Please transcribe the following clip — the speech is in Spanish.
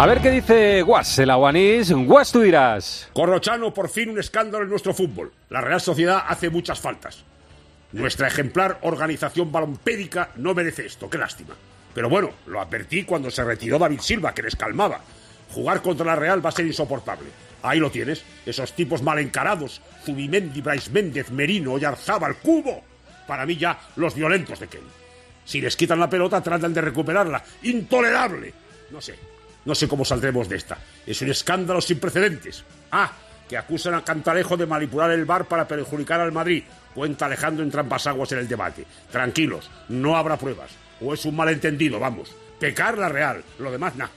A ver qué dice Guas, el aguanís. Guas, tú dirás. Corrochano, por fin un escándalo en nuestro fútbol. La Real Sociedad hace muchas faltas. Nuestra ejemplar organización balompédica no merece esto, qué lástima. Pero bueno, lo advertí cuando se retiró David Silva, que les calmaba. Jugar contra la Real va a ser insoportable. Ahí lo tienes, esos tipos mal encarados, Zubimendi, Brais Méndez, Merino, Oyarzábal, Cubo. Para mí ya los violentos de Ken. Si les quitan la pelota, tratan de recuperarla. ¡Intolerable! No sé, no sé cómo saldremos de esta. Es un escándalo sin precedentes. Ah, que acusan a Cantalejo de manipular el bar para perjudicar al Madrid. Cuenta Alejandro en trampas aguas en el debate. Tranquilos, no habrá pruebas. O es un malentendido, vamos. Pecar la Real. Lo demás, nada.